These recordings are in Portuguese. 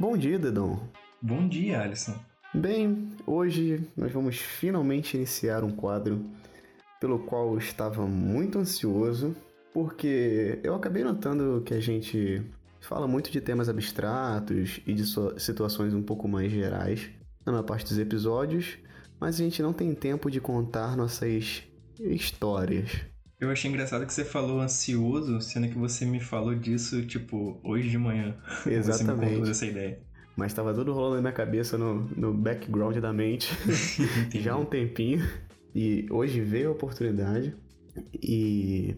Bom dia, Dedão. Bom dia, Alisson. Bem, hoje nós vamos finalmente iniciar um quadro pelo qual eu estava muito ansioso, porque eu acabei notando que a gente fala muito de temas abstratos e de situações um pouco mais gerais na maior parte dos episódios, mas a gente não tem tempo de contar nossas histórias. Eu achei engraçado que você falou ansioso, sendo que você me falou disso, tipo, hoje de manhã. Exatamente. Você me essa ideia. Mas tava tudo rolando na minha cabeça, no, no background da mente, já há um tempinho. E hoje veio a oportunidade e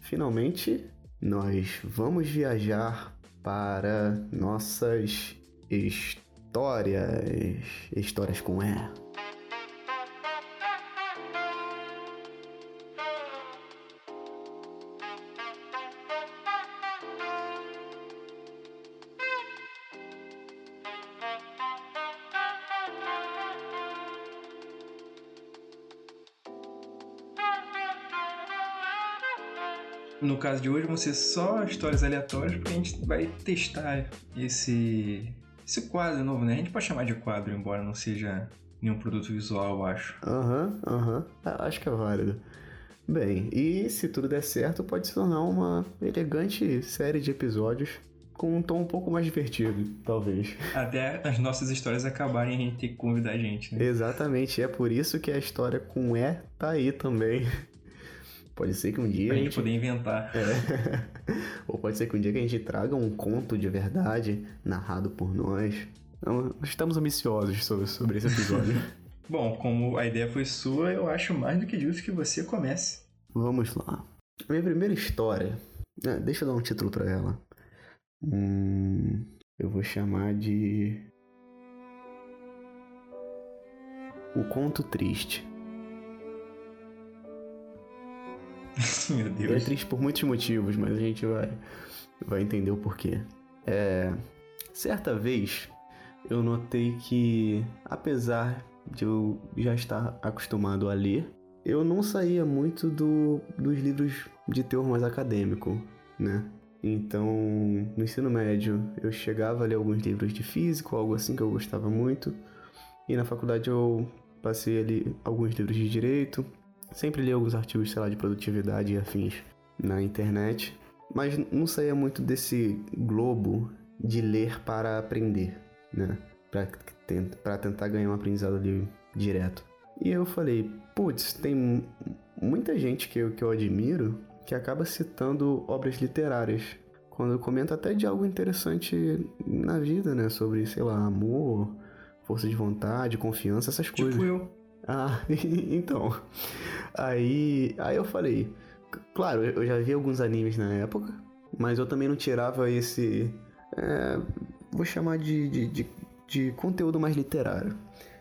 finalmente nós vamos viajar para nossas histórias. Histórias com E. No caso de hoje vão ser só histórias aleatórias, porque a gente vai testar esse, esse quadro novo, né? A gente pode chamar de quadro, embora não seja nenhum produto visual, eu acho. Aham, uhum, aham. Uhum. Acho que é válido. Bem, e se tudo der certo, pode se tornar uma elegante série de episódios com um tom um pouco mais divertido, talvez. Até as nossas histórias acabarem a gente ter que convidar a gente, né? Exatamente, é por isso que a história com E tá aí também. Pode ser que um dia. Pra a gente, gente poder inventar. É. Ou pode ser que um dia que a gente traga um conto de verdade narrado por nós. Então, estamos ambiciosos sobre, sobre esse episódio. Bom, como a ideia foi sua, eu acho mais do que justo que você comece. Vamos lá. A minha primeira história. Né, deixa eu dar um título para ela. Hum, eu vou chamar de. O Conto Triste. Meu Deus. É triste por muitos motivos, mas a gente vai, vai entender o porquê. É, certa vez eu notei que, apesar de eu já estar acostumado a ler, eu não saía muito do, dos livros de teor mais acadêmico, né? Então, no ensino médio, eu chegava a ler alguns livros de física, algo assim que eu gostava muito. E na faculdade eu passei ali alguns livros de direito, Sempre li alguns artigos, sei lá, de produtividade e afins na internet, mas não saía muito desse globo de ler para aprender, né? Para tentar ganhar um aprendizado ali direto. E eu falei, putz, tem muita gente que eu, que eu admiro que acaba citando obras literárias. Quando comenta até de algo interessante na vida, né? Sobre, sei lá, amor, força de vontade, confiança, essas tipo coisas. Tipo eu. Ah, então. Aí, aí eu falei, claro, eu já vi alguns animes na época, mas eu também não tirava esse. É, vou chamar de, de, de, de conteúdo mais literário.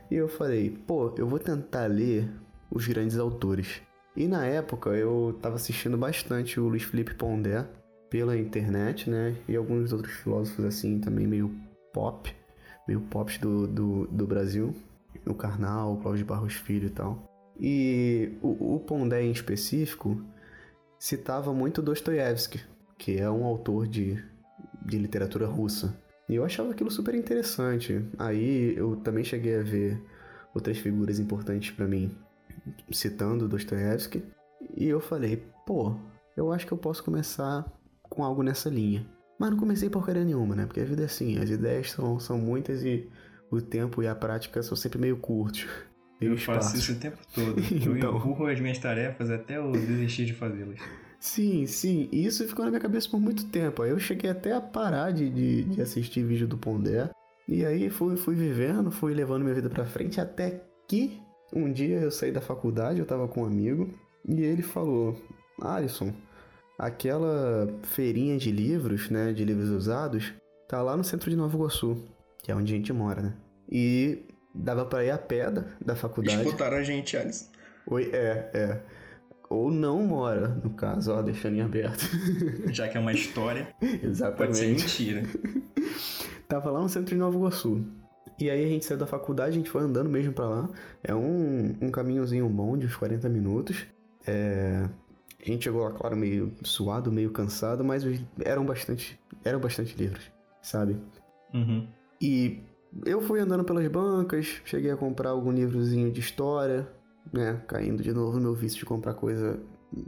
E eu falei, pô, eu vou tentar ler os grandes autores. E na época eu tava assistindo bastante o Luiz Felipe Pondé pela internet, né? E alguns outros filósofos assim, também meio pop, meio pop do, do, do Brasil o Karnal, o Cláudio Barros Filho e tal. E o, o Pondé em específico citava muito Dostoiévski, que é um autor de, de literatura russa. E eu achava aquilo super interessante. Aí eu também cheguei a ver outras figuras importantes para mim citando Dostoiévski. E eu falei, pô, eu acho que eu posso começar com algo nessa linha. Mas não comecei porcaria nenhuma, né? Porque a vida é assim, as ideias são, são muitas e o tempo e a prática são sempre meio curtos. Meio eu espaços. faço isso o tempo todo. então... Eu empurro as minhas tarefas até eu desistir de fazê-las. Sim, sim. E isso ficou na minha cabeça por muito tempo. Aí eu cheguei até a parar de, de, de assistir vídeo do Pondé. E aí fui, fui vivendo, fui levando minha vida pra frente até que um dia eu saí da faculdade, eu tava com um amigo, e ele falou: Alisson, aquela feirinha de livros, né, de livros usados, tá lá no centro de Nova Iguaçu que é onde a gente mora, né? E dava para ir a pé da, da faculdade. Escutaram a gente, Alisson. Oi, é, é. Ou não mora, no caso, ó, deixando em aberto. Já que é uma história. Exatamente. Pode ser mentira. Tava lá no centro de Nova Iguaçu. E aí a gente saiu da faculdade, a gente foi andando mesmo para lá. É um, um caminhozinho bom de uns 40 minutos. É, a gente chegou lá, claro, meio suado, meio cansado, mas eram bastante, eram bastante livros, sabe? Uhum. E eu fui andando pelas bancas, cheguei a comprar algum livrozinho de história, né? Caindo de novo no meu vício de comprar coisa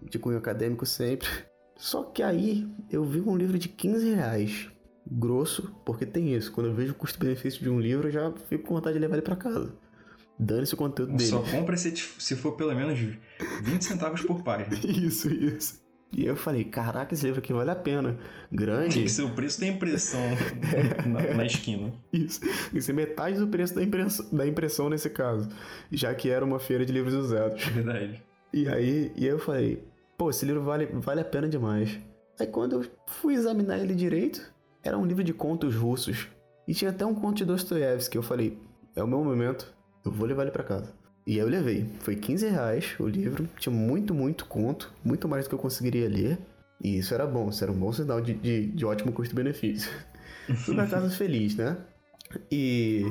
de cunho acadêmico sempre. Só que aí eu vi um livro de 15 reais. Grosso, porque tem isso. Quando eu vejo o custo-benefício de um livro, eu já fico com vontade de levar ele para casa. Dane-se o conteúdo dele. Só compra se, se for pelo menos 20 centavos por página. isso, isso. E eu falei, caraca, esse livro aqui vale a pena. Grande. Que ser o preço da impressão na, na, esquina. Isso. Que ser metade do preço da impressão, da impressão nesse caso. Já que era uma feira de livros usados. Verdade. E aí, e eu falei, pô, esse livro vale, vale a pena demais. Aí quando eu fui examinar ele direito, era um livro de contos russos. E tinha até um conto de Dostoiévski. Eu falei, é o meu momento, eu vou levar ele para casa. E aí eu levei. Foi 15 reais o livro. Tinha muito, muito conto. Muito mais do que eu conseguiria ler. E isso era bom. Isso era um bom sinal de, de, de ótimo custo-benefício. Fui pra casa feliz, né? E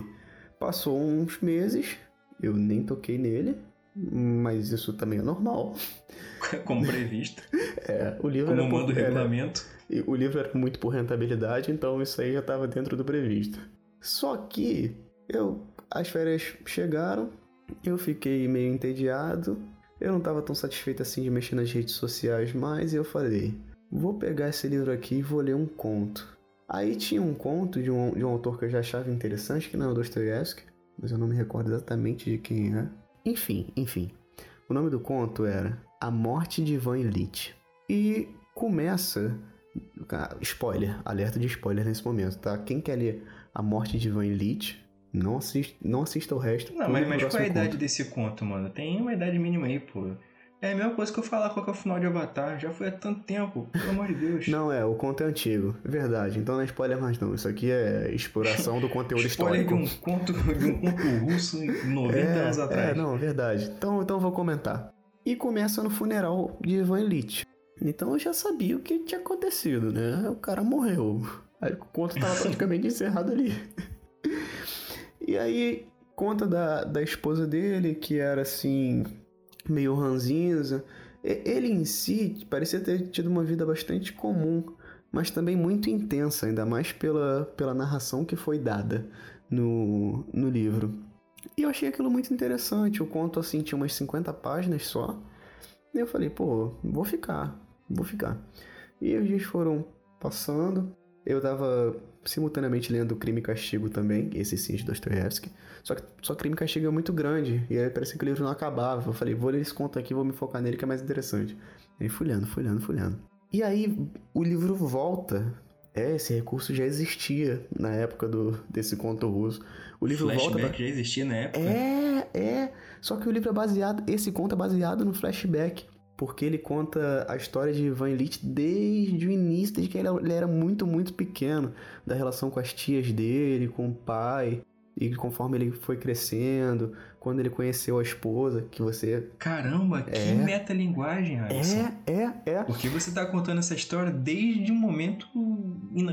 passou uns meses. Eu nem toquei nele. Mas isso também é normal. Como previsto. é, o livro Como era manda o regulamento. Era, o livro era muito por rentabilidade, então isso aí já estava dentro do previsto. Só que eu as férias chegaram, eu fiquei meio entediado. Eu não estava tão satisfeito assim de mexer nas redes sociais mais e eu falei: vou pegar esse livro aqui e vou ler um conto. Aí tinha um conto de um, de um autor que eu já achava interessante, que não é o Dostoiévski, mas eu não me recordo exatamente de quem é. Enfim, enfim. O nome do conto era A Morte de Ivan Illich. E começa. Spoiler, alerta de spoiler nesse momento, tá? Quem quer ler A Morte de Ivan Illich não assista, não assista o resto. Não, mas, mas qual é a idade desse conto, mano? Tem uma idade mínima aí, pô. É a mesma coisa que eu falar qual é o final de Avatar. Já foi há tanto tempo, pelo amor de Deus. Não, é, o conto é antigo. Verdade. Então não é spoiler mais não. Isso aqui é exploração do conteúdo spoiler histórico. De um conto, de um conto russo 90 é, anos atrás. É, não, verdade. Então, então eu vou comentar. E começa no funeral de Ivan Illich. Então eu já sabia o que tinha acontecido, né? O cara morreu. Aí o conto tava praticamente encerrado ali. E aí conta da, da esposa dele, que era assim, meio ranzinza. Ele em si parecia ter tido uma vida bastante comum, mas também muito intensa, ainda mais pela, pela narração que foi dada no, no livro. E eu achei aquilo muito interessante. O conto assim tinha umas 50 páginas só. E eu falei, pô, vou ficar, vou ficar. E os dias foram passando. Eu tava simultaneamente lendo Crime e Castigo também, esse sim de Dostoiévski. Só que só Crime e Castigo é muito grande, e aí parecia que o livro não acabava. Eu falei, vou ler esse conto aqui, vou me focar nele que é mais interessante. E fui lendo, fui lendo, fui lendo. E aí o livro volta. É, esse recurso já existia na época do, desse conto russo. O livro flashback volta. Pra... já existia na época? É, é. Só que o livro é baseado. Esse conto é baseado no flashback porque ele conta a história de Ivan Illich desde o início, desde que ele era muito, muito pequeno, da relação com as tias dele, com o pai, e conforme ele foi crescendo, quando ele conheceu a esposa, que você... Caramba, que é, metalinguagem, Alisson. É, é, é. Porque você tá contando essa história desde um momento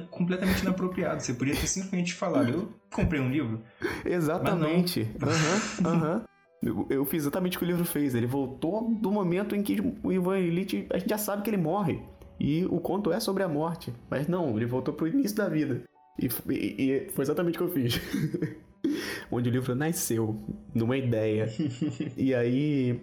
completamente inapropriado. Você podia ter simplesmente falado, eu comprei um livro. Exatamente. Aham, aham. Uhum, eu, eu, fiz exatamente o que o livro fez. Ele voltou do momento em que o Ivan Illich, a gente já sabe que ele morre. E o conto é sobre a morte. Mas não, ele voltou pro início da vida. E, e, e foi exatamente o que eu fiz. Onde o livro nasceu, numa ideia. e aí,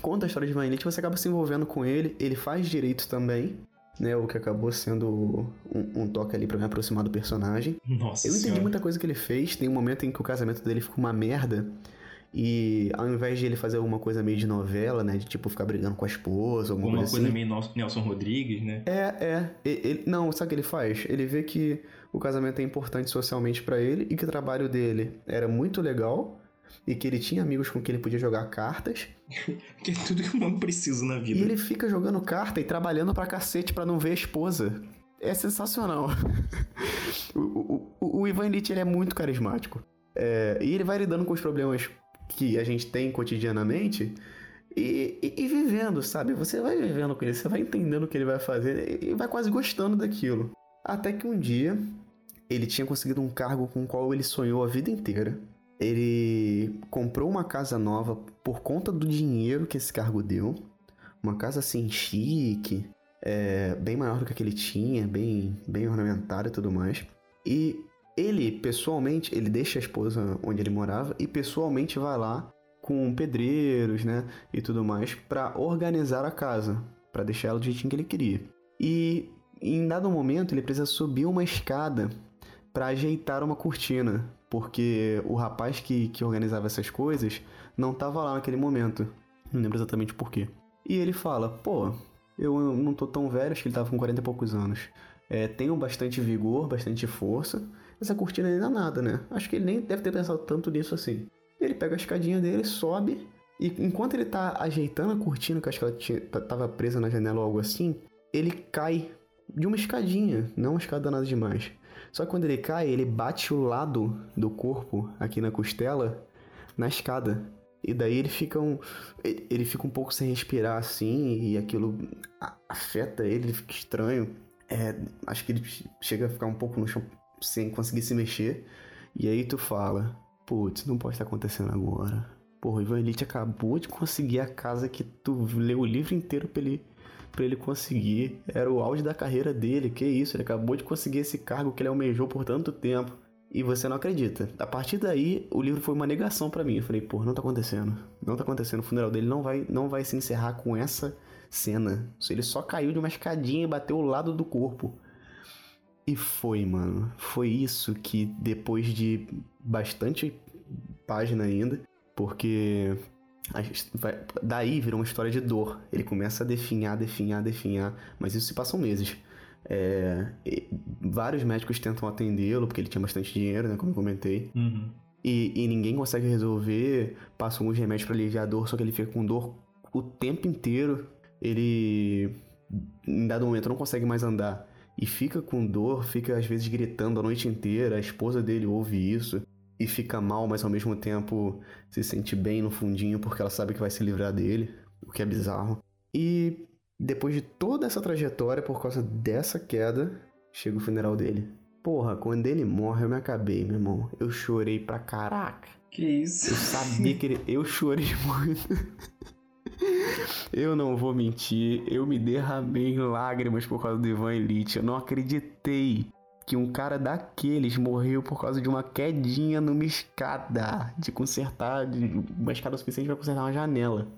conta a história de Ivan Illich, você acaba se envolvendo com ele. Ele faz direito também. Né, o que acabou sendo um, um toque ali para me aproximar do personagem. Nossa Eu entendi senhora. muita coisa que ele fez. Tem um momento em que o casamento dele fica uma merda. E ao invés de ele fazer alguma coisa meio de novela, né? De tipo ficar brigando com a esposa, alguma Uma coisa, coisa assim. meio Nelson Rodrigues, né? É, é. Ele, não, sabe o que ele faz? Ele vê que o casamento é importante socialmente para ele e que o trabalho dele era muito legal e que ele tinha amigos com quem ele podia jogar cartas. que é tudo que o homem precisa na vida. E ele fica jogando carta e trabalhando pra cacete pra não ver a esposa. É sensacional. o, o, o, Ivan Illich ele é muito carismático. É, e ele vai lidando com os problemas que a gente tem cotidianamente e, e, e, vivendo, sabe? Você vai vivendo com ele, você vai entendendo o que ele vai fazer e vai quase gostando daquilo. Até que um dia ele tinha conseguido um cargo com o qual ele sonhou a vida inteira. Ele comprou uma casa nova por conta do dinheiro que esse cargo deu. Uma casa assim chique, é, bem maior do que a que ele tinha, bem, bem ornamentada e tudo mais. E Ele, pessoalmente, ele deixa a esposa onde ele morava e pessoalmente vai lá com pedreiros, né, e tudo mais para organizar a casa, para deixar ela do jeitinho que ele queria. E em dado momento ele precisa subir uma escada para ajeitar uma cortina, porque o rapaz que, que organizava essas coisas não estava lá naquele momento. Não lembro exatamente por quê. E ele fala: pô, eu não tô tão velho, acho que ele tava com 40 e poucos anos. É, tenho bastante vigor, bastante força. Essa cortina ainda nada, né? Acho que ele nem deve ter pensado tanto nisso assim. Ele pega a escadinha dele, sobe, e enquanto ele tá ajeitando a cortina, que acho que ela tinha, tava presa na janela ou algo assim, ele cai de uma escadinha, não uma escada nada demais. Só que quando ele cai, ele bate o lado do corpo, aqui na costela, na escada. E daí ele fica um. Ele fica um pouco sem respirar assim, e aquilo afeta ele, ele fica estranho. É, acho que ele chega a ficar um pouco no chão sem conseguir se mexer. E aí tu fala, putz, não pode estar acontecendo agora. Porra, o Ivan Elite acabou de conseguir a casa que tu leu o livro inteiro pra ele, pra ele conseguir. Era o auge da carreira dele, que isso, ele acabou de conseguir esse cargo que ele almejou por tanto tempo. E você não acredita. A partir daí, o livro foi uma negação para mim. Eu falei, pô, não tá acontecendo. Não tá acontecendo. O funeral dele não vai, não vai se encerrar com essa cena. Ele só caiu de uma escadinha e bateu o lado do corpo. E foi, mano. Foi isso que depois de bastante página ainda, porque vai, daí virou uma história de dor. Ele começa a definhar, definhar, definhar, mas isso se passam meses. É, vários médicos tentam atendê-lo, porque ele tinha bastante dinheiro, né? Como eu comentei. Uhum. E, e, ninguém consegue resolver. Passam alguns remédios para aliviar a dor, só que ele fica com dor o tempo inteiro. Ele, em dado momento, não consegue mais andar. E fica com dor, fica às vezes gritando a noite inteira. A esposa dele ouve isso e fica mal, mas ao mesmo tempo se sente bem no fundinho porque ela sabe que vai se livrar dele, o que é bizarro. E depois de toda essa trajetória, por causa dessa queda, chega o funeral dele. Porra, quando ele morre, eu me acabei, meu irmão. Eu chorei pra caraca. Que isso? Eu sabia que ele. Eu chorei muito. Eu não vou mentir, eu me derramei em lágrimas por causa do Ivan Elite. Eu não acreditei que um cara daqueles morreu por causa de uma quedinha numa escada de consertar, de uma escada suficiente para consertar uma janela.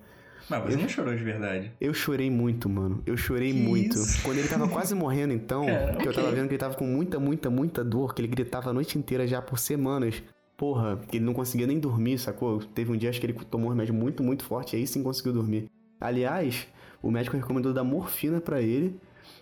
Mas você eu, não chorou de verdade. Eu chorei muito, mano. Eu chorei que muito. Isso? Quando ele tava quase morrendo, então, é, que okay. eu tava vendo que ele tava com muita, muita, muita dor, que ele gritava a noite inteira já por semanas. Porra, que ele não conseguia nem dormir, sacou? Teve um dia acho que ele tomou um remédio muito, muito forte, e aí sim conseguiu dormir. Aliás, o médico recomendou dar morfina para ele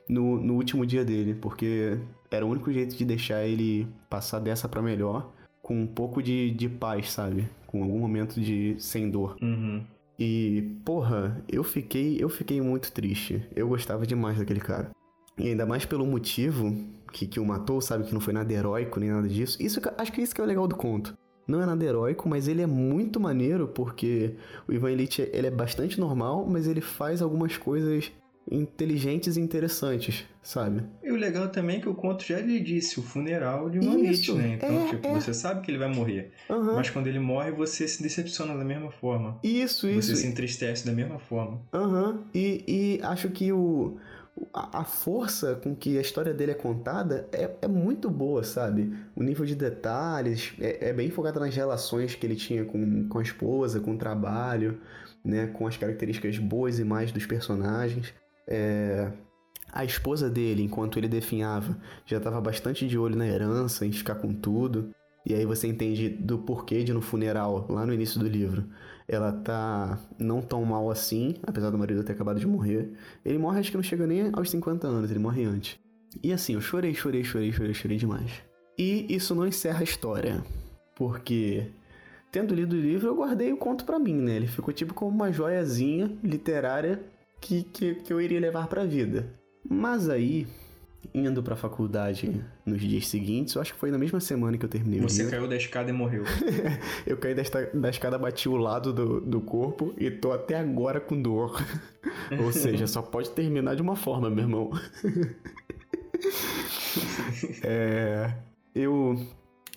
no, no último dia dele, porque era o único jeito de deixar ele passar dessa para melhor, com um pouco de, de paz, sabe? Com algum momento de sem dor. Uhum. E, porra, eu fiquei, eu fiquei muito triste. Eu gostava demais daquele cara. E ainda mais pelo motivo que, que o matou, sabe? Que não foi nada heróico nem nada disso. Isso, acho que isso que é o legal do conto. Não é nada heróico, mas ele é muito maneiro porque o Ivan Elite ele é bastante normal, mas ele faz algumas coisas inteligentes e interessantes, sabe? E o legal também é que o conto já lhe disse o funeral de uma Isso, né? Então, é, tipo, é. você sabe que ele vai morrer. Uhum. Mas quando ele morre, você se decepciona da mesma forma. Isso, isso. Você se entristece da mesma forma. Aham. Uhum. E, e acho que o a, força com que a história dele é contada é, é muito boa, sabe? O nível de detalhes é, é bem focado nas relações que ele tinha com, com a esposa, com o trabalho, né? Com as características boas e mais dos personagens. É, a esposa dele, enquanto ele definhava, já estava bastante de olho na herança, em ficar com tudo. E aí você entende do porquê de no funeral, lá no início do livro, ela tá não tão mal assim, apesar do marido ter acabado de morrer. Ele morre, acho que não chega nem aos 50 anos, ele morre antes. E assim, eu chorei, chorei, chorei, chorei, chorei demais. E isso não encerra a história, porque tendo lido o livro, eu guardei o conto para mim, né? Ele ficou tipo como uma joiazinha literária que, que, que eu iria levar para a vida. Mas aí, indo para a faculdade nos dias seguintes, eu acho que foi na mesma semana que eu terminei Você caiu da escada e morreu. eu caí da, da escada, bati o lado do, do corpo e tô até agora com dor. Ou seja, só pode terminar de uma forma, meu irmão. é, eu,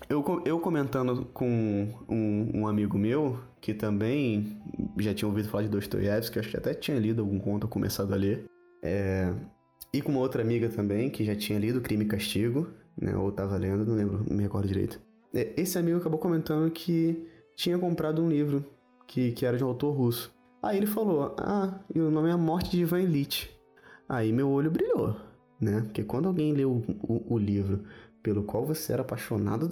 eu, eu comentando com um, um amigo meu, que também já tinha ouvido falar de Dostoiévski, acho que até tinha lido algum conto começado a ler. É... E com uma outra amiga também, que já tinha lido Crime e Castigo. né? Ou tava lendo, não lembro, não me recordo direito. É, esse amigo acabou comentando que tinha comprado um livro que, que era de um autor russo. Aí ele falou: Ah, e o nome é A Morte de Ivan Illich. Aí meu olho brilhou, né? Porque quando alguém leu o, o, o livro pelo qual você era apaixonado,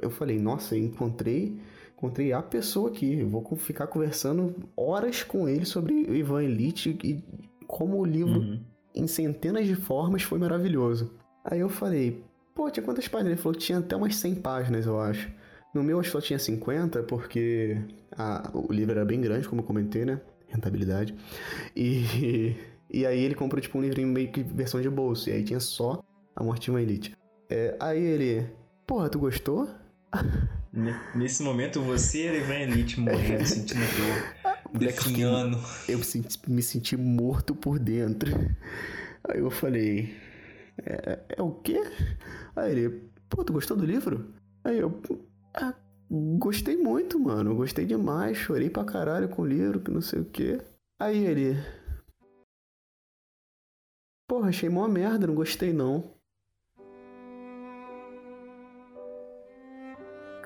eu falei: Nossa, encontrei, encontrei a pessoa aqui. Eu vou ficar conversando horas com ele sobre Ivan Illich e como o livro, uhum. Em centenas de formas, foi maravilhoso. Aí eu falei: Pô, tinha quantas páginas? Ele falou que tinha até umas 100 páginas, eu acho. No meu só tinha 50, porque a, o livro era bem grande, como eu comentei, né? Rentabilidade. E, e aí ele comprou, tipo, um livrinho meio que versão de bolso. E aí tinha só a Morte uma Elite. É, aí ele... Porra, tu gostou? Nesse momento, você era Ivan Elite morrendo, sentindo dor, definhando. Eu me senti morto por dentro. Aí eu falei... É, é o quê? Aí ele, pô, tu gostou do livro? Aí eu, ah, gostei muito, mano. Gostei demais. Chorei pra caralho com o livro, que não sei o quê. Aí ele. Porra, achei mó merda, não gostei não.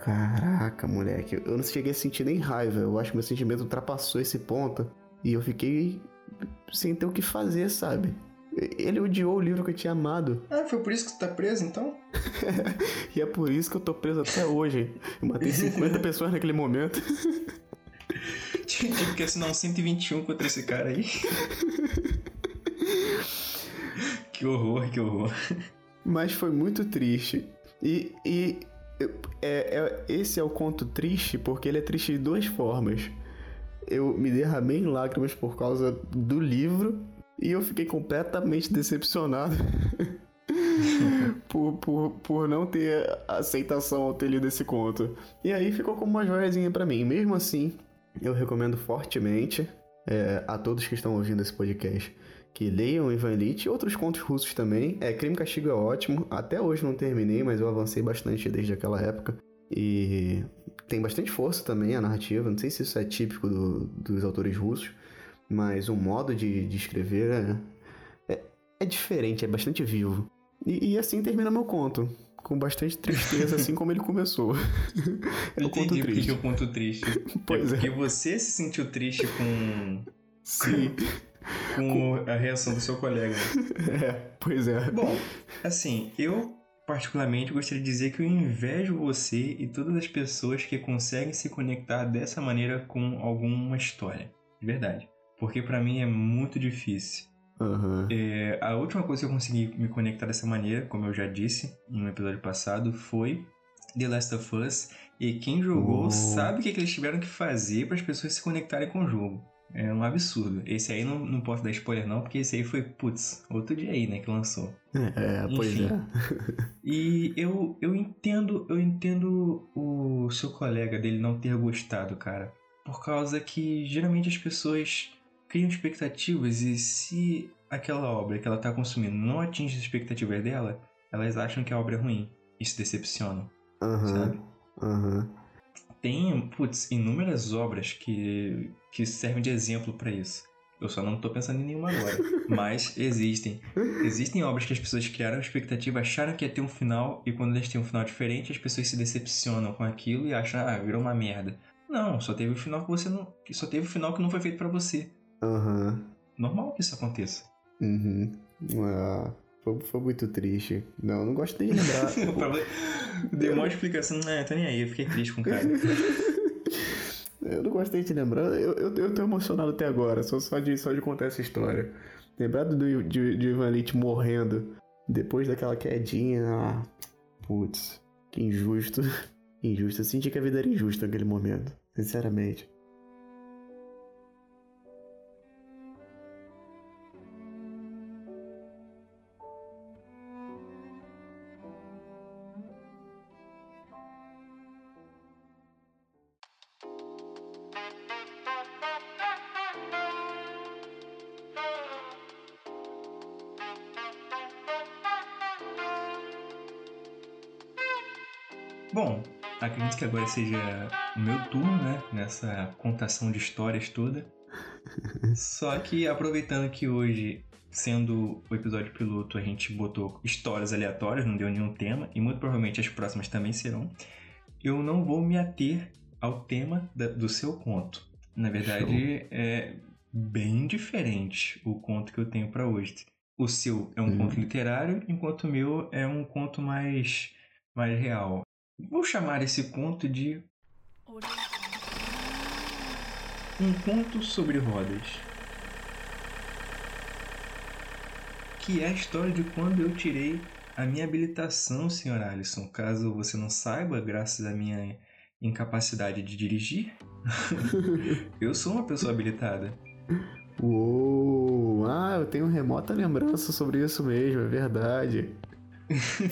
Caraca, moleque. Eu não cheguei a sentir nem raiva. Eu acho que meu sentimento ultrapassou esse ponto. E eu fiquei sem ter o que fazer, sabe? Ele odiou o livro que eu tinha amado. Ah, foi por isso que tu tá preso, então? e é por isso que eu tô preso até hoje. Eu matei 50 pessoas naquele momento. Tinha que assinar um 121 contra esse cara aí. que horror, que horror. Mas foi muito triste. E, e é, é, esse é o conto triste porque ele é triste de duas formas. Eu me derramei em lágrimas por causa do livro e eu fiquei completamente decepcionado por, por, por não ter aceitação ao ter lido esse conto. E aí ficou como uma joiazinha para mim. Mesmo assim, eu recomendo fortemente é, a todos que estão ouvindo esse podcast que leiam Ivan Lit e outros contos russos também. É, Crime e Castigo é ótimo. Até hoje não terminei, mas eu avancei bastante desde aquela época. E tem bastante força também a narrativa. Não sei se isso é típico do, dos autores russos, mas o modo de, de escrever é, é, é, diferente, é bastante vivo. E, e, assim termina meu conto. Com bastante tristeza, assim como ele começou. é o conto triste. é o conto triste. pois é. Porque é. você se sentiu triste com. Sim. Com a reação do seu colega. É, pois é. Bom, assim, eu particularmente gostaria de dizer que eu invejo você e todas as pessoas que conseguem se conectar dessa maneira com alguma história. De verdade. Porque para mim é muito difícil. Uhum. É, a última coisa que eu consegui me conectar dessa maneira, como eu já disse no episódio passado, foi The Last of Us. E quem jogou uhum. sabe o que, que eles tiveram que fazer para as pessoas se conectarem com o jogo. É um absurdo. Esse aí não, não posso dar spoiler não, porque esse aí foi, putz, outro dia aí, né, que lançou. É, pois Enfim. é. e eu, eu entendo, eu entendo o seu colega dele não ter gostado, cara. Por causa que geralmente as pessoas criam expectativas e se aquela obra que ela está consumindo não atinge as expectativas dela, elas acham que a obra é ruim e se decepcionam, uhum, sabe? Uhum. Tem, putz, inúmeras obras que, que servem de exemplo para isso. Eu só não estou pensando em nenhuma agora. Mas existem. Existem obras que as pessoas criaram expectativa, acharam que ia ter um final, e quando eles têm um final diferente, as pessoas se decepcionam com aquilo e acham, ah, virou uma merda. Não, só teve o final que você não. Só teve o final que não foi feito para você. Aham. Uhum. Normal que isso aconteça. Uhum. Ah, foi, foi, muito triste. Não, não gosto de lembrar. Deu uma explicação, né? Tô nem aí, eu fiquei triste com o cara. eu não gostei de lembrar, eu, eu, eu tô emocionado até agora, só, só, de, só de contar essa história. Lembrado do, de, de Ivan morrendo depois daquela quedinha. Ah, putz, que injusto. Injusto. Eu senti que a vida era injusta naquele momento, sinceramente. Que agora seja o meu turno, né? Nessa contação de histórias toda. Só que aproveitando que hoje sendo o episódio piloto, a gente botou histórias aleatórias, não deu nenhum tema, e muito provavelmente as próximas também serão. Eu não vou me ater ao tema da, do seu conto. Na verdade, Show. é bem diferente o conto que eu tenho para hoje. O seu é um hum. conto literário, enquanto o meu é um conto mais, mais real. Vou chamar esse conto de. Um conto sobre rodas. Que é a história de quando eu tirei a minha habilitação, senhor Alisson. Caso você não saiba, graças à minha incapacidade de dirigir, eu sou uma pessoa habilitada. Uou! Ah, eu tenho remota lembrança sobre isso mesmo, é verdade.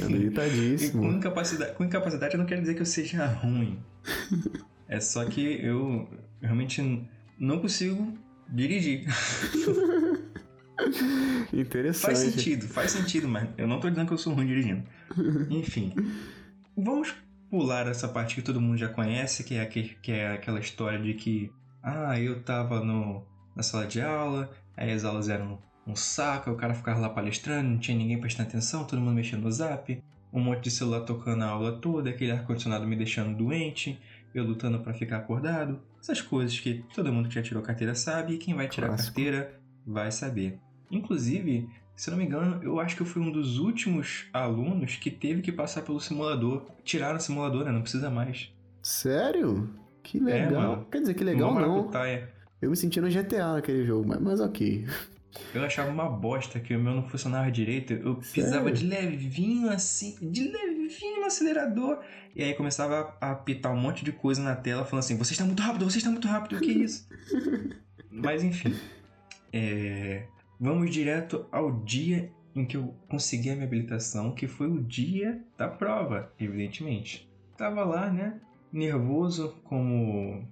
Habilitadíssimo. com, incapacidade, com incapacidade não quer dizer que eu seja ruim. É só que eu realmente não consigo dirigir. Interessante. Faz sentido, faz sentido, mas eu não tô dizendo que eu sou ruim dirigindo. Enfim. Vamos pular essa parte que todo mundo já conhece, que é, que, que é aquela história de que ah, eu tava no, na sala de aula, aí as aulas eram um saco, o cara ficava lá palestrando, não tinha ninguém prestando atenção, todo mundo mexendo no zap, um monte de celular tocando a aula toda, aquele ar-condicionado me deixando doente, eu lutando para ficar acordado, essas coisas que todo mundo que já tirou carteira sabe e quem vai tirar Clássico. carteira vai saber. Inclusive, se não me engano, eu acho que eu fui um dos últimos alunos que teve que passar pelo simulador. Tiraram o simulador, né? Não precisa mais. Sério? Que é, legal. É, Quer dizer, que legal não. Eu me senti no GTA naquele jogo, mas, mas ok. Eu achava uma bosta que o meu não funcionava direito. Eu pisava de levinho assim, de levinho no acelerador. E aí começava a apitar um monte de coisa na tela, falando assim: Você está muito rápido, você está muito rápido, o que é isso? Mas enfim. É... Vamos direto ao dia em que eu consegui a minha habilitação, que foi o dia da prova, evidentemente. Tava lá, né? Nervoso, como.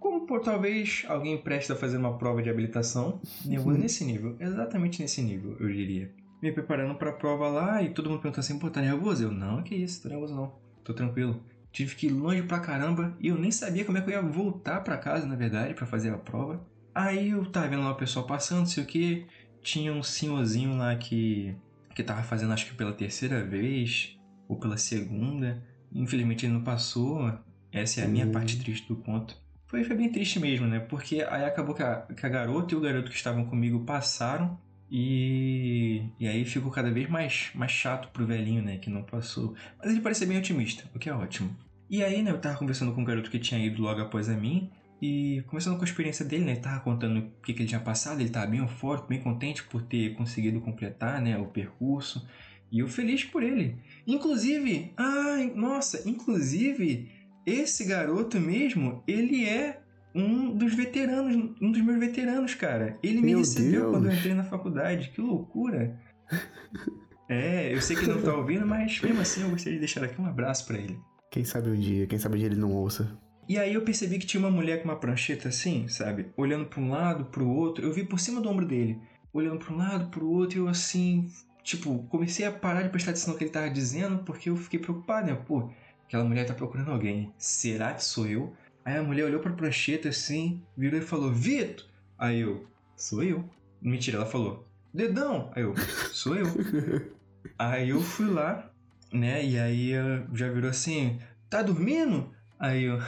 Como por talvez alguém preste a fazer uma prova de habilitação. Nervoso uhum. nesse nível, exatamente nesse nível, eu diria. Me preparando pra prova lá e todo mundo perguntou assim: pô, tá nervoso? Eu, não, que isso, tô nervoso não, tô tranquilo. Tive que ir longe pra caramba e eu nem sabia como é que eu ia voltar pra casa, na verdade, para fazer a prova. Aí eu tava vendo lá o pessoal passando, sei o que. Tinha um senhorzinho lá que, que tava fazendo, acho que pela terceira vez, ou pela segunda. Infelizmente ele não passou. Essa é a minha uhum. parte triste do conto. Foi, foi bem triste mesmo, né? Porque aí acabou que a, que a garota e o garoto que estavam comigo passaram. E, e aí ficou cada vez mais, mais chato pro velhinho, né? Que não passou. Mas ele parecia bem otimista, o que é ótimo. E aí, né? Eu tava conversando com o garoto que tinha ido logo após a mim. E começando com a experiência dele, né? Ele tava contando o que, que ele tinha passado, ele tava bem forte, bem contente por ter conseguido completar né, o percurso. E eu feliz por ele. Inclusive, ai, nossa, inclusive, esse garoto mesmo, ele é um dos veteranos, um dos meus veteranos, cara. Ele me recebeu Deus. quando eu entrei na faculdade. Que loucura! é, eu sei que ele não tá ouvindo, mas mesmo assim eu gostaria de deixar aqui um abraço para ele. Quem sabe um dia, quem sabe um dia ele não ouça. E aí eu percebi que tinha uma mulher com uma prancheta assim, sabe? Olhando para um lado, para o outro. Eu vi por cima do ombro dele, olhando para um lado, para o outro, e eu assim, tipo, comecei a parar de prestar atenção no que ele tava dizendo, porque eu fiquei preocupado, né? Pô, aquela mulher tá procurando alguém. Será que sou eu? Aí a mulher olhou pra prancheta assim, virou e falou: Vitor! Aí eu, sou eu. Mentira, ela falou: Dedão! Aí eu, sou eu. aí eu fui lá, né? E aí já virou assim: Tá dormindo? Aí eu,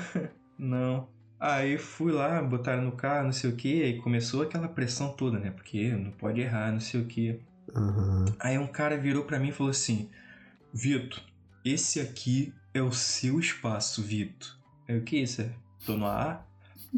não. Aí fui lá, botaram no carro, não sei o que, aí começou aquela pressão toda, né? Porque não pode errar, não sei o que. Uhum. Aí um cara virou para mim e falou assim: Vitor, esse aqui é o seu espaço, Vitor. Aí o que é isso? Tô no A?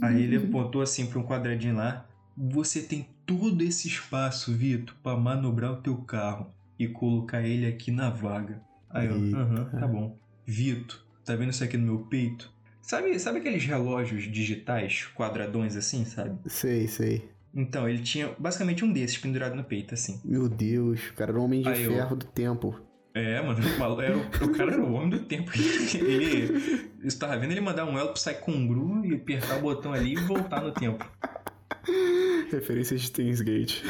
Aí ele apontou assim pra um quadradinho lá. Você tem todo esse espaço, Vitor, para manobrar o teu carro e colocar ele aqui na vaga. Aí eu, aham, tá bom. Vitor, Tá vendo isso aqui no meu peito? Sabe, sabe aqueles relógios digitais, quadradões assim, sabe? Sei, sei. Então, ele tinha basicamente um desses pendurado no peito, assim. Meu Deus, o cara era um homem de Aí ferro eu... do tempo. É, mano, era, o, o cara era o homem do tempo. Ele. Estava vendo ele mandar um elfo sair com um gru e apertar o botão ali e voltar no tempo. Referência de Steins Gate.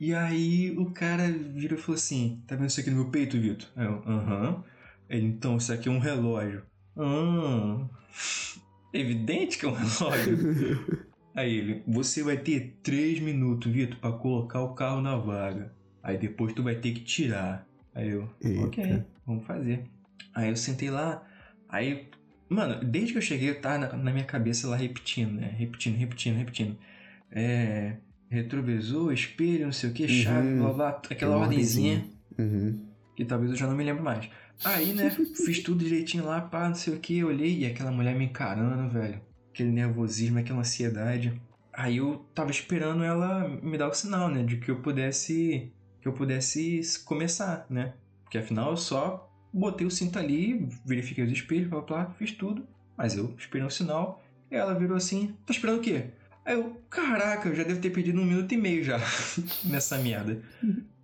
e aí o cara virou e falou assim: Tá vendo isso aqui no meu peito, Vitor? Eu, aham. Ele, então, isso aqui é um relógio. Hum, evidente que é um relógio. Aí ele, você vai ter três minutos, Vitor, pra colocar o carro na vaga. Aí depois tu vai ter que tirar. Aí eu, Eita. ok, vamos fazer. Aí eu sentei lá, aí, mano, desde que eu cheguei eu tava na, na minha cabeça lá repetindo, né? Repetindo, repetindo, repetindo. É. Retrovisor, espelho, não sei o que, chave, Uhum. blá blá, aquela Uma ordenzinha Uhum. que talvez eu já não me lembro mais. Aí, né, fiz tudo direitinho lá, pá, não sei o que, olhei e aquela mulher me encarando, velho. Aquele nervosismo, aquela ansiedade. Aí eu tava esperando ela me dar o sinal, né, de que eu pudesse que eu pudesse começar, né? Porque afinal eu só botei o cinto ali, verifiquei os espelhos, blá blá, fiz tudo. Mas eu esperei um sinal e ela virou assim, tá esperando o quê? Aí eu, caraca, eu já devo ter pedido um minuto e meio já nessa merda.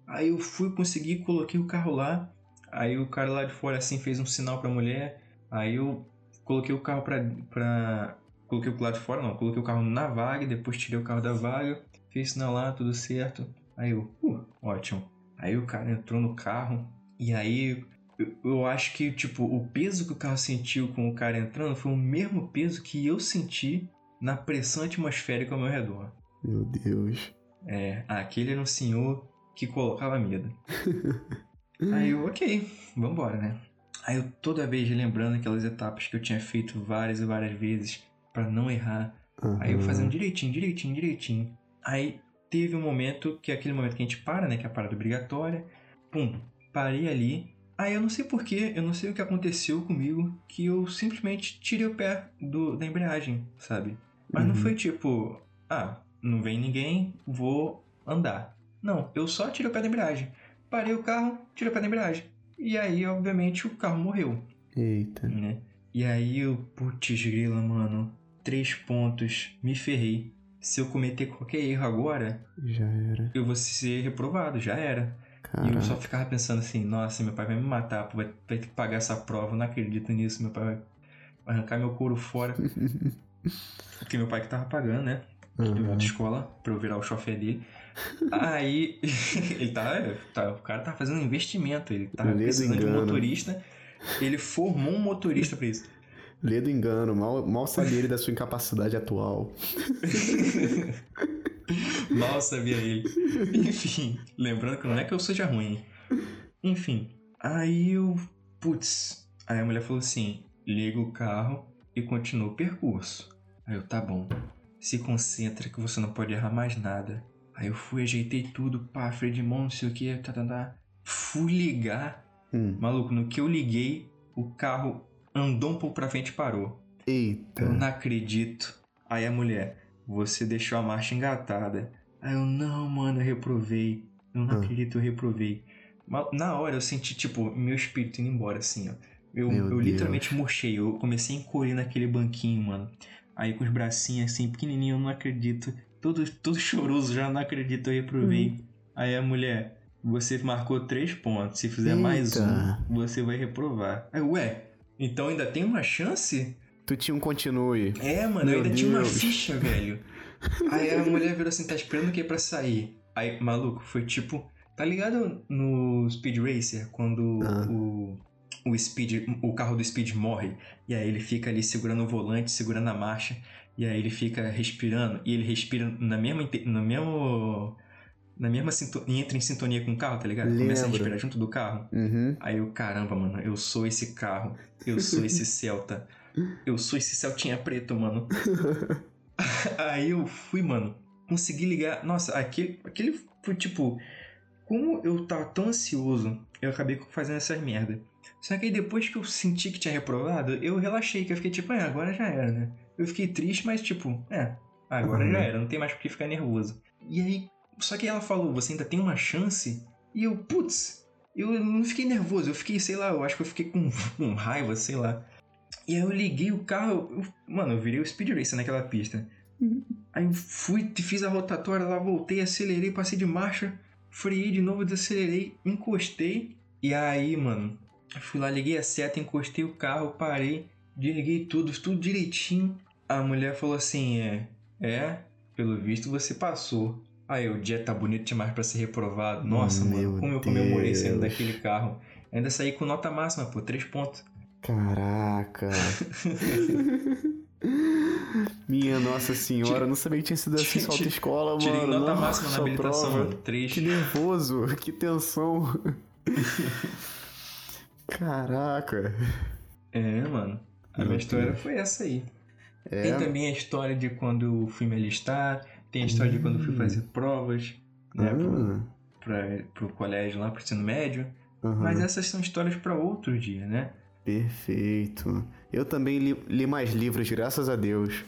Aí eu fui, consegui, coloquei o carro lá. Aí o cara lá de fora assim fez um sinal pra mulher. Aí eu coloquei o carro pra. pra... Coloquei o lado de fora, não, coloquei o carro na vaga, depois tirei o carro da vaga, fiz sinal lá, tudo certo. Aí eu, uh, ótimo. Aí o cara entrou no carro, e aí eu, eu acho que, tipo, o peso que o carro sentiu com o cara entrando foi o mesmo peso que eu senti na pressão atmosférica ao meu redor. Meu Deus. É, aquele era um senhor que colocava medo. Aí eu, ok, vambora, né? Aí eu toda vez lembrando aquelas etapas que eu tinha feito várias e várias vezes pra não errar. Aí eu fazendo direitinho, direitinho, direitinho. Aí teve um momento, que é aquele momento que a gente para, né? Que é a parada obrigatória. Pum, parei ali. Aí eu não sei porquê, eu não sei o que aconteceu comigo, que eu simplesmente tirei o pé do, da embreagem, sabe? Mas não Uhum. foi tipo, ah, não vem ninguém, vou andar. Não, eu só tirei o pé da embreagem. Parei o carro, tirei o pé da embreagem. E aí, obviamente, o carro morreu Eita. né? E aí eu, putz grila, mano, três pontos, me ferrei. Se eu cometer qualquer erro agora, Já era. eu vou ser reprovado, já era. E eu Caraca. só ficava pensando assim, nossa, meu pai vai me matar, vai, vai ter que pagar essa prova, eu não acredito nisso, meu pai vai arrancar meu couro fora. Porque meu pai que tava pagando, né? De Aham. autoescola, pra eu virar o chofer dele. Aí, ele tá, o cara tá fazendo um investimento, ele tá precisando de um motorista. Ele formou um motorista pra isso. Lê do engano, mal, mal sabia ele da sua incapacidade atual. Mal sabia ele. Enfim, lembrando que não é que eu seja ruim. Enfim, aí eu. Putz. Aí a mulher falou assim: liga o carro e continua o percurso. Aí eu, tá bom. Se concentra que você não pode errar mais nada. Aí eu fui, ajeitei tudo, pá, freio de mão, não sei o que, tá, tá, tá. Fui ligar. Hum. Maluco, no que eu liguei, o carro andou um pouco pra frente e parou. Eita. Eu não acredito. Aí a mulher, você deixou a marcha engatada. Aí eu, não, mano, eu reprovei. Eu não Ah. acredito, eu reprovei. Na hora eu senti, tipo, meu espírito indo embora, assim, ó. Eu, Meu eu Deus. literalmente murchei. Eu comecei a encolher naquele banquinho, mano. Aí com os bracinhos assim, pequenininho, eu não acredito. Todo, todo choroso, já não acredito, eu reprovei. Hum. Aí a mulher, você marcou três pontos. Se fizer mais Eita. um, você vai reprovar. Aí, ué, então ainda tem uma chance? Tu tinha um continue. É, mano, Meu eu ainda tinha uma Deus. ficha, velho. Aí a mulher virou assim, tá esperando o que pra sair? Aí, maluco, foi tipo. Tá ligado no Speed Racer, quando Ah. o, o Speed, o carro do Speed morre, e aí ele fica ali segurando o volante, segurando a marcha, e aí ele fica respirando, e ele respira na mesma. No mesmo. Na mesma sintonia, entra em sintonia com o carro, tá ligado? Começa a respirar junto do carro. Uhum. Aí eu, caramba, mano, eu sou esse carro. Eu sou esse Celta. Eu sou esse Celtinha preto, mano. Aí eu fui, mano. Consegui ligar. Nossa, aquele, aquele foi tipo. Como eu tava tão ansioso, eu acabei fazendo essas merda. Só que aí depois que eu senti que tinha reprovado, eu relaxei, que eu fiquei tipo, é, agora já era, né? Eu fiquei triste, mas tipo, é, agora Uhum. já era, não tem mais por que ficar nervoso. E aí, só que ela falou, você ainda tem uma chance? E eu, putz, eu não fiquei nervoso, eu fiquei, sei lá, eu acho que eu fiquei com, com raiva, sei lá. E aí eu liguei o carro, eu- mano, eu virei o Speed Racer naquela pista. Aí eu fui, fiz a rotatória lá, voltei, acelerei, passei de marcha, freiei de novo, desacelerei, encostei. E aí, mano, eu fui lá, liguei a seta, encostei o carro, parei, desliguei tudo, tudo direitinho. A mulher falou assim: é, é, pelo visto você passou. Aí o dia tá bonito demais pra ser reprovado. Nossa, Meu mano, como eu comemorei saindo Deus. daquele carro. Ainda saí com nota máxima, pô, três pontos. Caraca. Minha Nossa Senhora, não sabia que tinha sido assim sua autoescola, mano. Tirei nota Nossa, máxima na habilitação, prova. mano. Três. Que nervoso, que tensão. Caraca. É, mano. A Meu minha história Deus. foi essa aí. É, Tem também a história de quando eu fui me alistar, tem a história de quando eu fui Hum. fazer provas, né, pro, ah, pra, pro colégio lá, pro ensino médio. aham. Mas essas são histórias pra outro dia, né? Perfeito. Eu também li, li mais livros, graças a Deus.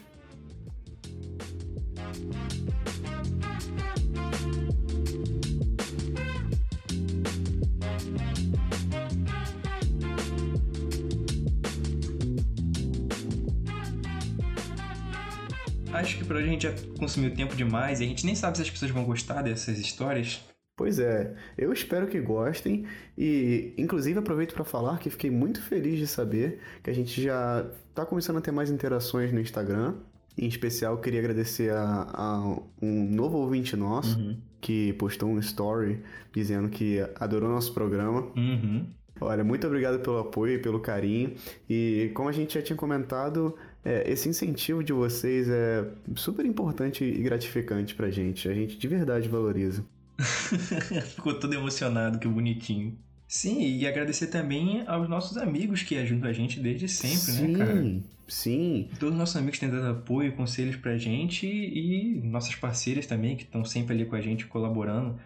Acho que por hoje a gente já consumiu tempo demais e a gente nem sabe se as pessoas vão gostar dessas histórias. Pois é, eu espero que gostem e, inclusive, aproveito para falar que fiquei muito feliz de saber que a gente já tá começando a ter mais interações no Instagram. Em especial, queria agradecer a, a um novo ouvinte nosso que postou um story dizendo que adorou nosso programa. Uhum. Olha, muito obrigado pelo apoio e pelo carinho. E como a gente já tinha comentado, é, esse incentivo de vocês é super importante e gratificante pra gente. A gente de verdade valoriza. Ficou todo emocionado, que bonitinho. Sim, e agradecer também aos nossos amigos que ajudam a gente desde sempre, sim, né, cara? Sim, Todos os nossos amigos têm dado apoio e conselhos pra gente e nossas parceiras também, que estão sempre ali com a gente colaborando,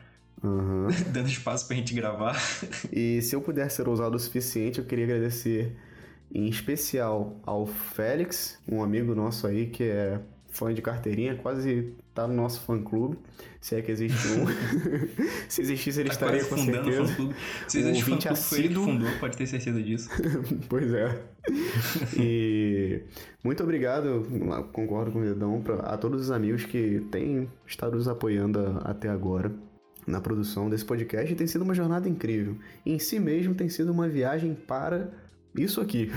aham. dando espaço pra gente gravar. E se eu puder ser ousado o suficiente, eu queria agradecer em especial ao Félix, um amigo nosso aí que é fã de carteirinha, quase tá no nosso fã-clube, se é que existe um. se existisse, ele Tá estaria com fundando o certeza. fã-clube. Se O existe foi ele que assíduo. fundou, pode ter certeza disso. Pois é. E muito obrigado, concordo com o Dedão, pra, a todos os amigos que têm estado nos apoiando a- até agora na produção desse podcast. Tem sido uma jornada incrível. Em si mesmo tem sido uma viagem para isso aqui.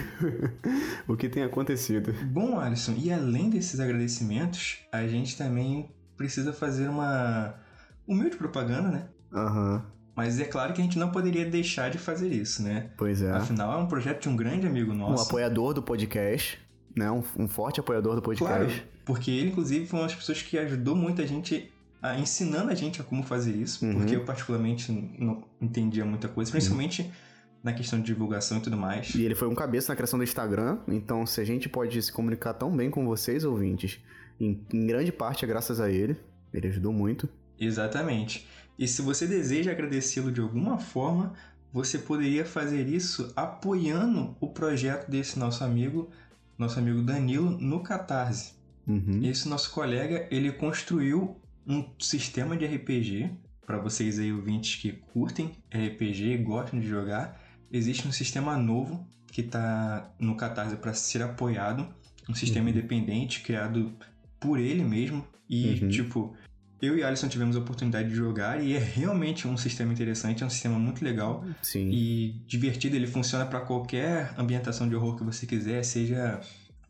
o que tem acontecido. Bom, Alisson, e além desses agradecimentos, a gente também precisa fazer uma humilde propaganda, né? Aham, Mas é claro que a gente não poderia deixar de fazer isso, né? pois é. Afinal, é um projeto de um grande amigo Um nosso. apoiador do podcast, né? Um, um forte apoiador do podcast. Claro, porque ele, inclusive, foi uma das pessoas que ajudou muito a gente, a, ensinando a gente a como fazer isso, Uhum. porque eu, particularmente, não entendia muita coisa, principalmente na questão de divulgação e tudo mais. E ele foi um cabeça na criação do Instagram, então se a gente pode se comunicar tão bem com vocês, ouvintes, em, em grande parte é graças a ele. Ele ajudou muito. Exatamente. E se você deseja agradecê-lo de alguma forma, você poderia fazer isso apoiando o projeto desse nosso amigo, nosso amigo Danilo, no Catarse. Uhum. Esse nosso colega, ele construiu um sistema de RPG para vocês aí ouvintes que curtem RPG e gostam de jogar. Existe um sistema novo que está no Catarse para ser apoiado, um sistema Uhum. independente criado por ele mesmo e Uhum. tipo eu e Alisson tivemos a oportunidade de jogar e é realmente um sistema interessante, é um sistema muito legal Sim. e divertido. Ele funciona para qualquer ambientação de horror que você quiser, seja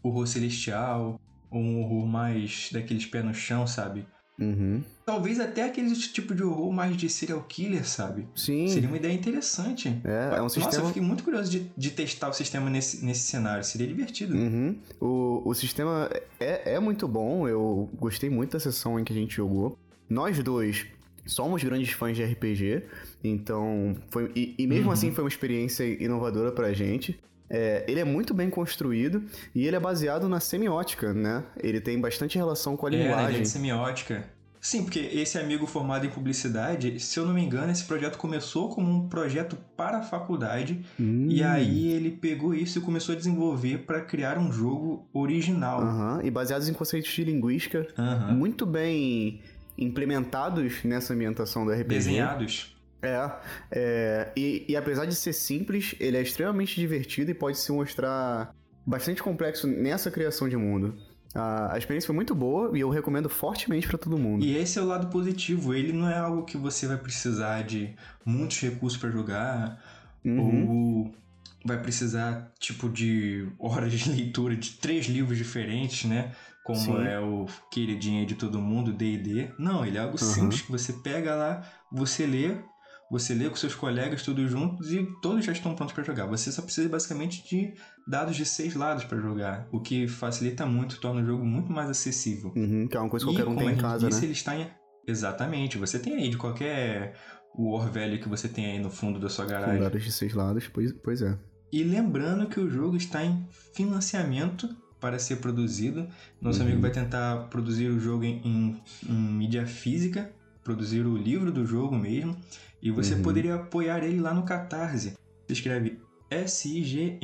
horror celestial ou um horror mais daqueles pé no chão, sabe? Uhum. Talvez até aquele tipo de horror mais de serial killer, sabe? Sim. Seria uma ideia interessante. É, é um Nossa, eu sistema. fiquei muito curioso de, de testar o sistema nesse, nesse cenário. Seria divertido. Uhum. O, o sistema é, é muito bom, eu gostei muito da sessão em que a gente jogou. Nós dois somos grandes fãs de RPG, então foi. E, e mesmo Uhum. assim foi uma experiência inovadora pra gente. É, ele é muito bem construído e ele é baseado na semiótica, né? Ele tem bastante relação com a É, linguagem. de semiótica. Sim, porque esse amigo formado em publicidade, se eu não me engano, esse projeto começou como um projeto para a faculdade Hum. E aí ele pegou isso e começou a desenvolver para criar um jogo original. Aham, E baseados em conceitos de linguística Aham. muito bem implementados nessa ambientação do RPG. Desenhados. É, é, e, e apesar de ser simples, ele é extremamente divertido e pode se mostrar bastante complexo nessa criação de mundo. A, a experiência foi muito boa e eu recomendo fortemente pra todo mundo. E esse é o lado positivo. Ele não é algo que você vai precisar de muitos recursos para jogar Uhum. ou vai precisar tipo de horas de leitura de três livros diferentes, né? Como Sim. é o queridinho de todo mundo, D&D. Não, ele é algo Uhum. simples que você pega lá, você lê, você lê com seus colegas tudo juntos e todos já estão prontos para jogar. Você só precisa basicamente de dados de seis lados para jogar, o que facilita muito, torna o jogo muito mais acessível. Uhum, que é uma coisa que qualquer um tem em casa, disse, né? Ele está em... Exatamente, você tem aí de qualquer War velho que você tem aí no fundo da sua garagem. Com dados de seis lados, pois, pois é. E lembrando que o jogo está em financiamento para ser produzido. Nosso uhum. amigo vai tentar produzir o jogo em, em, em, mídia física, produzir o livro do jogo mesmo. E você uhum. poderia apoiar ele lá no Catarse. Você escreve S-I-G-N-O-M-I-C-O-N,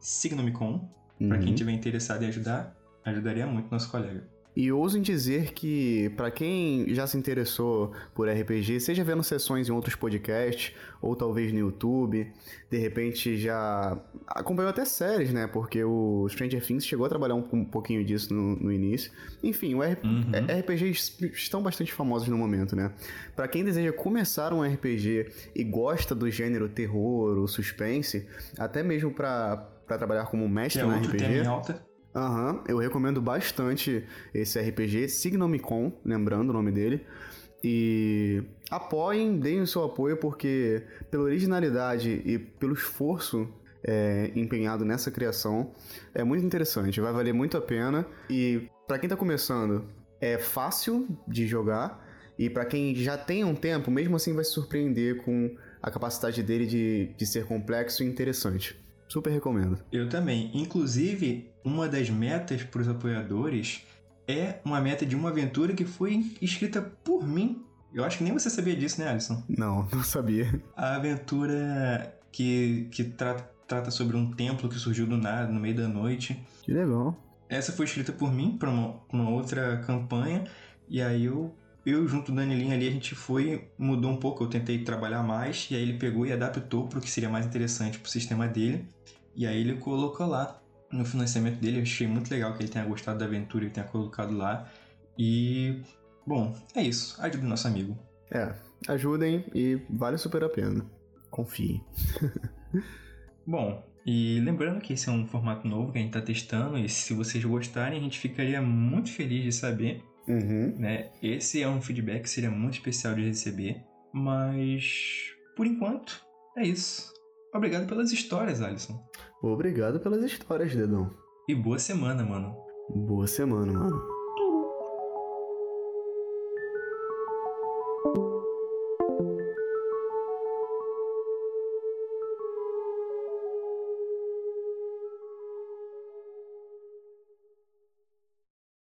Signomicon. Uhum. Para quem tiver interessado em ajudar, ajudaria muito nosso colega. E ouso em dizer que, para quem já se interessou por RPG, seja vendo sessões em outros podcasts, ou talvez no YouTube, de repente já acompanhou até séries, né? Porque o Stranger Things chegou a trabalhar um, um pouquinho disso no, no, início. Enfim, o R uhum. RPGs estão bastante famosos no momento, né? Para quem deseja começar um RPG e gosta do gênero terror ou suspense, até mesmo para trabalhar como mestre que é no RPG. Tema em alta Aham, uhum, eu recomendo bastante esse RPG, Signomicon, lembrando o nome dele. E apoiem, deem o seu apoio, porque pela originalidade e pelo esforço é, empenhado nessa criação, é muito interessante, vai valer muito a pena. E para quem tá começando, é fácil de jogar. E para quem já tem um tempo, mesmo assim vai se surpreender com a capacidade dele de, de ser complexo e interessante. Super recomendo. Eu também. Inclusive, uma das metas para os apoiadores é uma meta de uma aventura que foi escrita por mim. Eu acho que nem você sabia disso, né, Alisson? Não, não sabia. A aventura que, que tra trata sobre um templo que surgiu do nada, no meio da noite. Que legal. Essa foi escrita por mim para uma, uma outra campanha. E aí eu eu junto do Danilinho ali, a gente foi, mudou um pouco, eu tentei trabalhar mais, e aí ele pegou e adaptou para o que seria mais interessante para o sistema dele, e aí ele colocou lá no financiamento dele, eu achei muito legal que ele tenha gostado da aventura e tenha colocado lá, e, bom, é isso, ajude o nosso amigo. É, ajudem e vale super a pena, confie. bom, e lembrando que esse é um formato novo que a gente está testando, e se vocês gostarem, a gente ficaria muito feliz de saber Uhum. Né? Esse é um feedback que seria muito especial de receber. Mas, por enquanto, é isso. Obrigado pelas histórias, Alisson. Obrigado pelas histórias, Dedão. E boa semana, mano. Boa semana, mano.